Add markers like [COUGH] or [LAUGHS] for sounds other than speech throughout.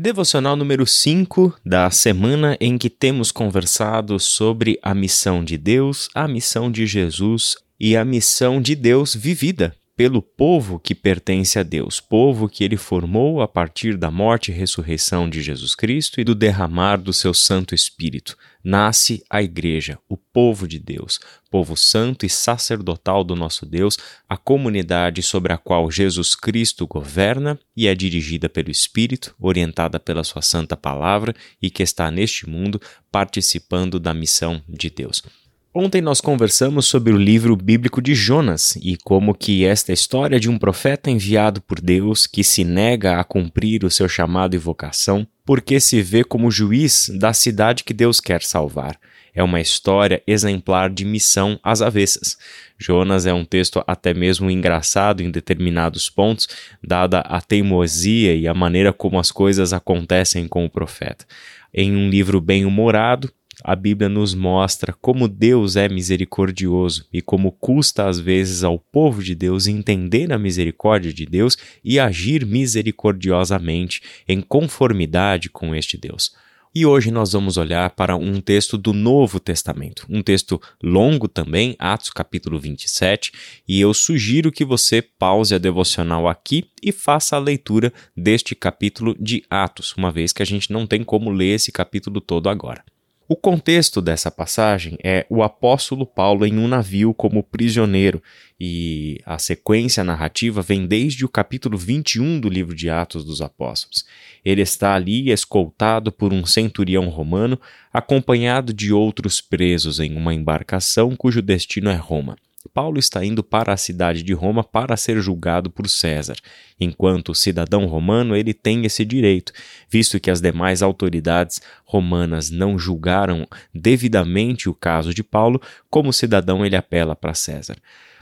Devocional número 5 da semana em que temos conversado sobre a missão de Deus, a missão de Jesus e a missão de Deus vivida pelo povo que pertence a Deus, povo que ele formou a partir da morte e ressurreição de Jesus Cristo e do derramar do seu Santo Espírito. Nasce a Igreja, o povo de Deus, povo santo e sacerdotal do nosso Deus, a comunidade sobre a qual Jesus Cristo governa e é dirigida pelo Espírito, orientada pela Sua Santa Palavra e que está neste mundo participando da missão de Deus. Ontem nós conversamos sobre o livro bíblico de Jonas e como que esta história de um profeta enviado por Deus que se nega a cumprir o seu chamado e vocação porque se vê como juiz da cidade que Deus quer salvar. É uma história exemplar de missão às avessas. Jonas é um texto até mesmo engraçado em determinados pontos, dada a teimosia e a maneira como as coisas acontecem com o profeta. Em um livro bem humorado, a Bíblia nos mostra como Deus é misericordioso e como custa às vezes ao povo de Deus entender a misericórdia de Deus e agir misericordiosamente em conformidade com este Deus. E hoje nós vamos olhar para um texto do Novo Testamento, um texto longo também, Atos capítulo 27, e eu sugiro que você pause a devocional aqui e faça a leitura deste capítulo de Atos, uma vez que a gente não tem como ler esse capítulo todo agora. O contexto dessa passagem é o apóstolo Paulo em um navio como prisioneiro, e a sequência narrativa vem desde o capítulo 21 do livro de Atos dos Apóstolos. Ele está ali escoltado por um centurião romano, acompanhado de outros presos em uma embarcação cujo destino é Roma. Paulo está indo para a cidade de Roma para ser julgado por César. Enquanto cidadão romano, ele tem esse direito, visto que as demais autoridades romanas não julgaram devidamente o caso de Paulo, como cidadão ele apela para César.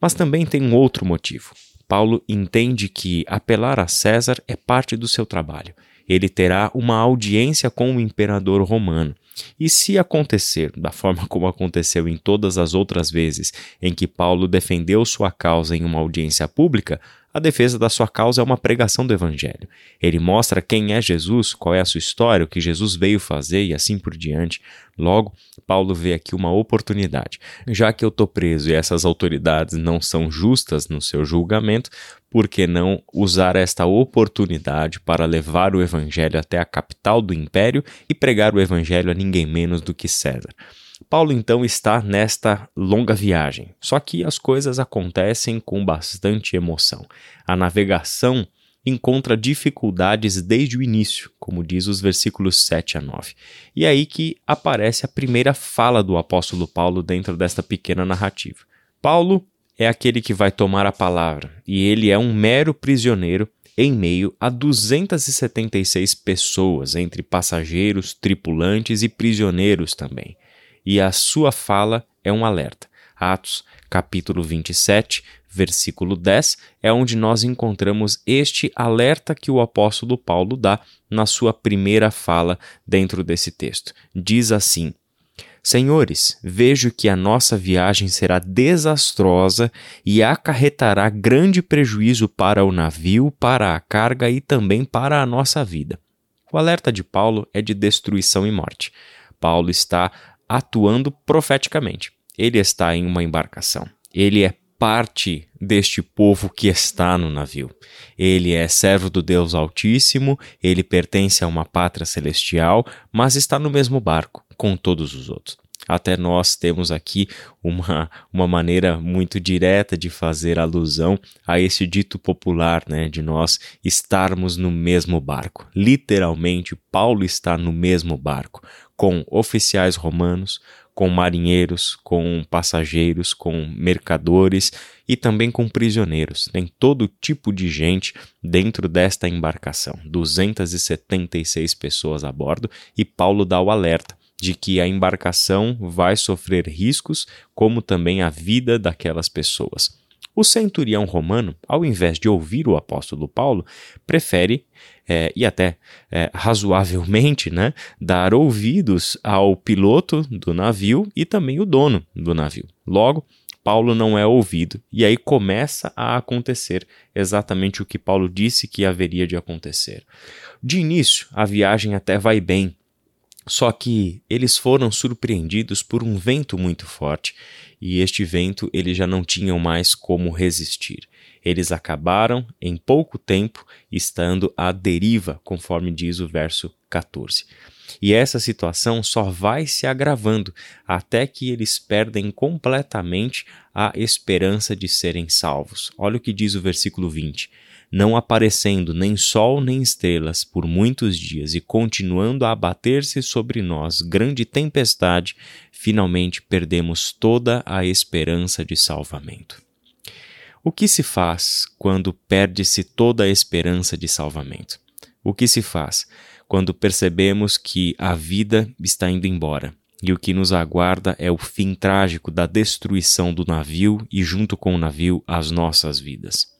Mas também tem um outro motivo. Paulo entende que apelar a César é parte do seu trabalho. Ele terá uma audiência com o imperador romano. E se acontecer, da forma como aconteceu em todas as outras vezes em que Paulo defendeu sua causa em uma audiência pública, a defesa da sua causa é uma pregação do Evangelho. Ele mostra quem é Jesus, qual é a sua história, o que Jesus veio fazer e assim por diante. Logo, Paulo vê aqui uma oportunidade. Já que eu estou preso e essas autoridades não são justas no seu julgamento, por que não usar esta oportunidade para levar o Evangelho até a capital do império e pregar o Evangelho a ninguém menos do que César? Paulo então está nesta longa viagem, só que as coisas acontecem com bastante emoção. A navegação encontra dificuldades desde o início, como diz os versículos 7 a 9. E é aí que aparece a primeira fala do apóstolo Paulo dentro desta pequena narrativa. Paulo é aquele que vai tomar a palavra, e ele é um mero prisioneiro em meio a 276 pessoas, entre passageiros, tripulantes e prisioneiros também e a sua fala é um alerta. Atos, capítulo 27, versículo 10, é onde nós encontramos este alerta que o apóstolo Paulo dá na sua primeira fala dentro desse texto. Diz assim: Senhores, vejo que a nossa viagem será desastrosa e acarretará grande prejuízo para o navio, para a carga e também para a nossa vida. O alerta de Paulo é de destruição e morte. Paulo está atuando profeticamente. Ele está em uma embarcação. Ele é parte deste povo que está no navio. Ele é servo do Deus Altíssimo, ele pertence a uma pátria celestial, mas está no mesmo barco com todos os outros. Até nós temos aqui uma, uma maneira muito direta de fazer alusão a esse dito popular, né, de nós estarmos no mesmo barco. Literalmente, Paulo está no mesmo barco, com oficiais romanos, com marinheiros, com passageiros, com mercadores e também com prisioneiros. Tem todo tipo de gente dentro desta embarcação, 276 pessoas a bordo, e Paulo dá o alerta de que a embarcação vai sofrer riscos, como também a vida daquelas pessoas. O centurião romano, ao invés de ouvir o apóstolo Paulo, prefere, é, e até é, razoavelmente, né, dar ouvidos ao piloto do navio e também o dono do navio. Logo, Paulo não é ouvido, e aí começa a acontecer exatamente o que Paulo disse que haveria de acontecer. De início, a viagem até vai bem, só que eles foram surpreendidos por um vento muito forte, e este vento eles já não tinham mais como resistir. Eles acabaram, em pouco tempo, estando à deriva, conforme diz o verso 14. E essa situação só vai se agravando até que eles perdem completamente a esperança de serem salvos. Olha o que diz o versículo 20 não aparecendo nem sol nem estrelas por muitos dias e continuando a abater-se sobre nós grande tempestade, finalmente perdemos toda a esperança de salvamento. O que se faz quando perde-se toda a esperança de salvamento? O que se faz quando percebemos que a vida está indo embora e o que nos aguarda é o fim trágico da destruição do navio e, junto com o navio, as nossas vidas?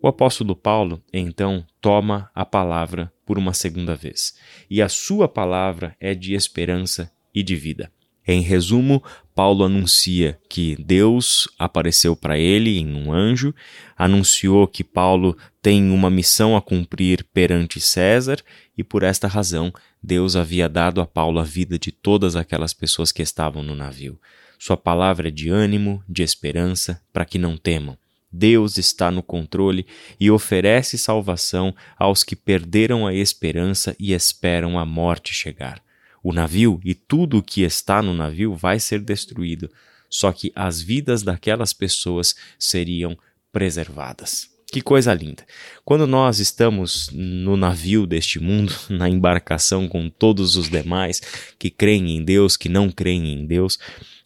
O apóstolo Paulo, então, toma a palavra por uma segunda vez, e a sua palavra é de esperança e de vida. Em resumo, Paulo anuncia que Deus apareceu para ele em um anjo, anunciou que Paulo tem uma missão a cumprir perante César e por esta razão Deus havia dado a Paulo a vida de todas aquelas pessoas que estavam no navio. Sua palavra é de ânimo, de esperança, para que não temam. Deus está no controle e oferece salvação aos que perderam a esperança e esperam a morte chegar. O navio e tudo o que está no navio vai ser destruído, só que as vidas daquelas pessoas seriam preservadas. Que coisa linda! Quando nós estamos no navio deste mundo, [LAUGHS] na embarcação com todos os demais que creem em Deus, que não creem em Deus,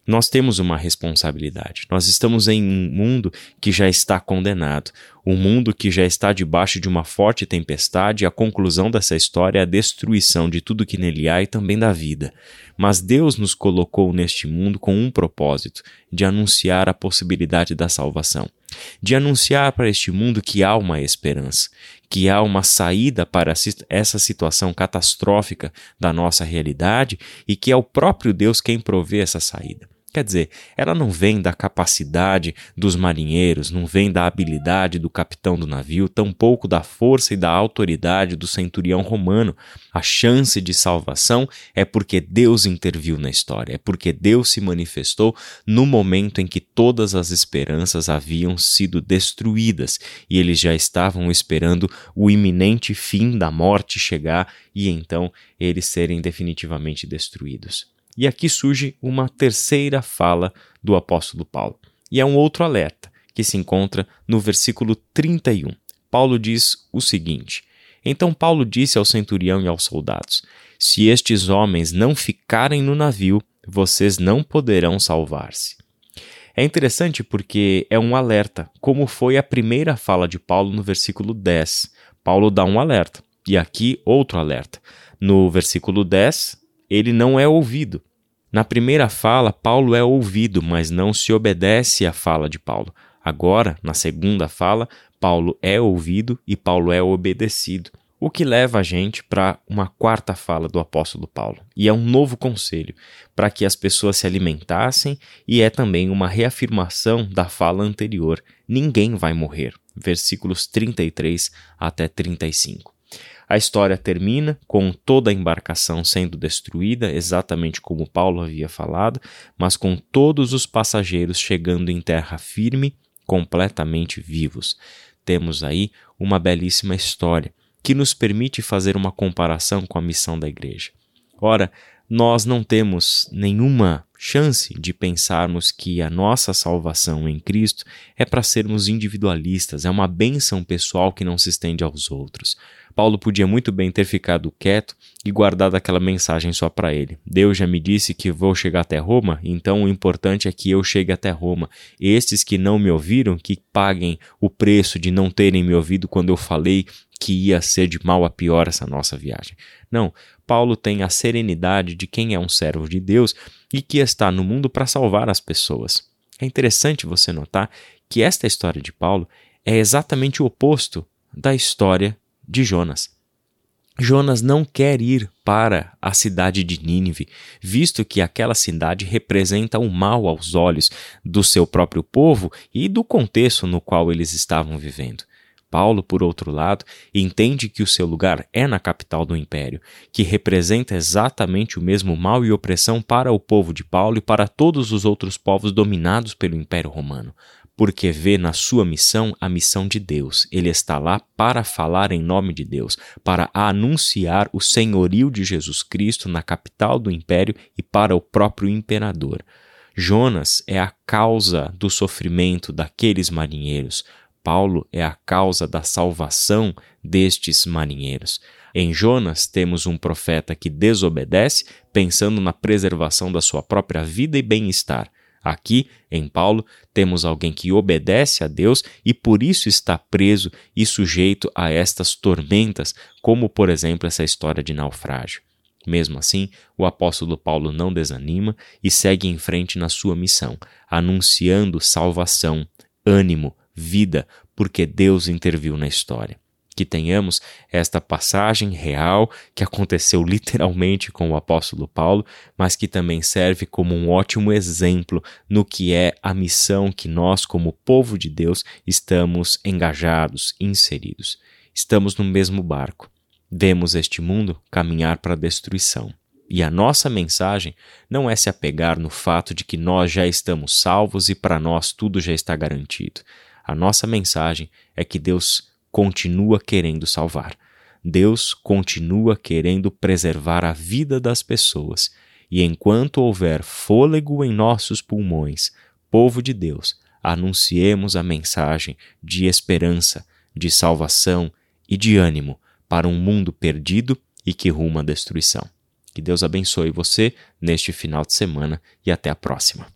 nós temos uma responsabilidade. Nós estamos em um mundo que já está condenado, um mundo que já está debaixo de uma forte tempestade, a conclusão dessa história é a destruição de tudo que nele há e também da vida. Mas Deus nos colocou neste mundo com um propósito: de anunciar a possibilidade da salvação, de anunciar para este mundo que há uma esperança, que há uma saída para essa situação catastrófica da nossa realidade e que é o próprio Deus quem provê essa saída. Quer dizer, ela não vem da capacidade dos marinheiros, não vem da habilidade do capitão do navio, tampouco da força e da autoridade do centurião romano. A chance de salvação é porque Deus interviu na história, é porque Deus se manifestou no momento em que todas as esperanças haviam sido destruídas e eles já estavam esperando o iminente fim da morte chegar e então eles serem definitivamente destruídos. E aqui surge uma terceira fala do apóstolo Paulo. E é um outro alerta, que se encontra no versículo 31. Paulo diz o seguinte: Então Paulo disse ao centurião e aos soldados: Se estes homens não ficarem no navio, vocês não poderão salvar-se. É interessante porque é um alerta, como foi a primeira fala de Paulo no versículo 10. Paulo dá um alerta, e aqui outro alerta. No versículo 10, ele não é ouvido. Na primeira fala, Paulo é ouvido, mas não se obedece à fala de Paulo. Agora, na segunda fala, Paulo é ouvido e Paulo é obedecido. O que leva a gente para uma quarta fala do apóstolo Paulo, e é um novo conselho para que as pessoas se alimentassem, e é também uma reafirmação da fala anterior: ninguém vai morrer. Versículos 33 até 35. A história termina com toda a embarcação sendo destruída, exatamente como Paulo havia falado, mas com todos os passageiros chegando em terra firme, completamente vivos. Temos aí uma belíssima história que nos permite fazer uma comparação com a missão da igreja. Ora, nós não temos nenhuma chance de pensarmos que a nossa salvação em Cristo é para sermos individualistas, é uma bênção pessoal que não se estende aos outros. Paulo podia muito bem ter ficado quieto e guardado aquela mensagem só para ele. Deus já me disse que vou chegar até Roma, então o importante é que eu chegue até Roma. Estes que não me ouviram, que paguem o preço de não terem me ouvido quando eu falei que ia ser de mal a pior essa nossa viagem. Não, Paulo tem a serenidade de quem é um servo de Deus e que está no mundo para salvar as pessoas. É interessante você notar que esta história de Paulo é exatamente o oposto da história de Jonas. Jonas não quer ir para a cidade de Nínive, visto que aquela cidade representa o mal aos olhos do seu próprio povo e do contexto no qual eles estavam vivendo. Paulo, por outro lado, entende que o seu lugar é na capital do império, que representa exatamente o mesmo mal e opressão para o povo de Paulo e para todos os outros povos dominados pelo Império Romano, porque vê na sua missão a missão de Deus. Ele está lá para falar em nome de Deus, para anunciar o senhorio de Jesus Cristo na capital do império e para o próprio imperador. Jonas é a causa do sofrimento daqueles marinheiros. Paulo é a causa da salvação destes marinheiros. Em Jonas, temos um profeta que desobedece, pensando na preservação da sua própria vida e bem-estar. Aqui, em Paulo, temos alguém que obedece a Deus e por isso está preso e sujeito a estas tormentas, como por exemplo essa história de naufrágio. Mesmo assim, o apóstolo Paulo não desanima e segue em frente na sua missão, anunciando salvação, ânimo, vida, porque Deus interviu na história. Que tenhamos esta passagem real que aconteceu literalmente com o apóstolo Paulo, mas que também serve como um ótimo exemplo no que é a missão que nós, como povo de Deus, estamos engajados, inseridos. Estamos no mesmo barco Vemos este mundo caminhar para a destruição. E a nossa mensagem não é se apegar no fato de que nós já estamos salvos e para nós tudo já está garantido. A nossa mensagem é que Deus continua querendo salvar. Deus continua querendo preservar a vida das pessoas. E enquanto houver fôlego em nossos pulmões, povo de Deus, anunciemos a mensagem de esperança, de salvação e de ânimo para um mundo perdido e que ruma à destruição. Que Deus abençoe você neste final de semana e até a próxima.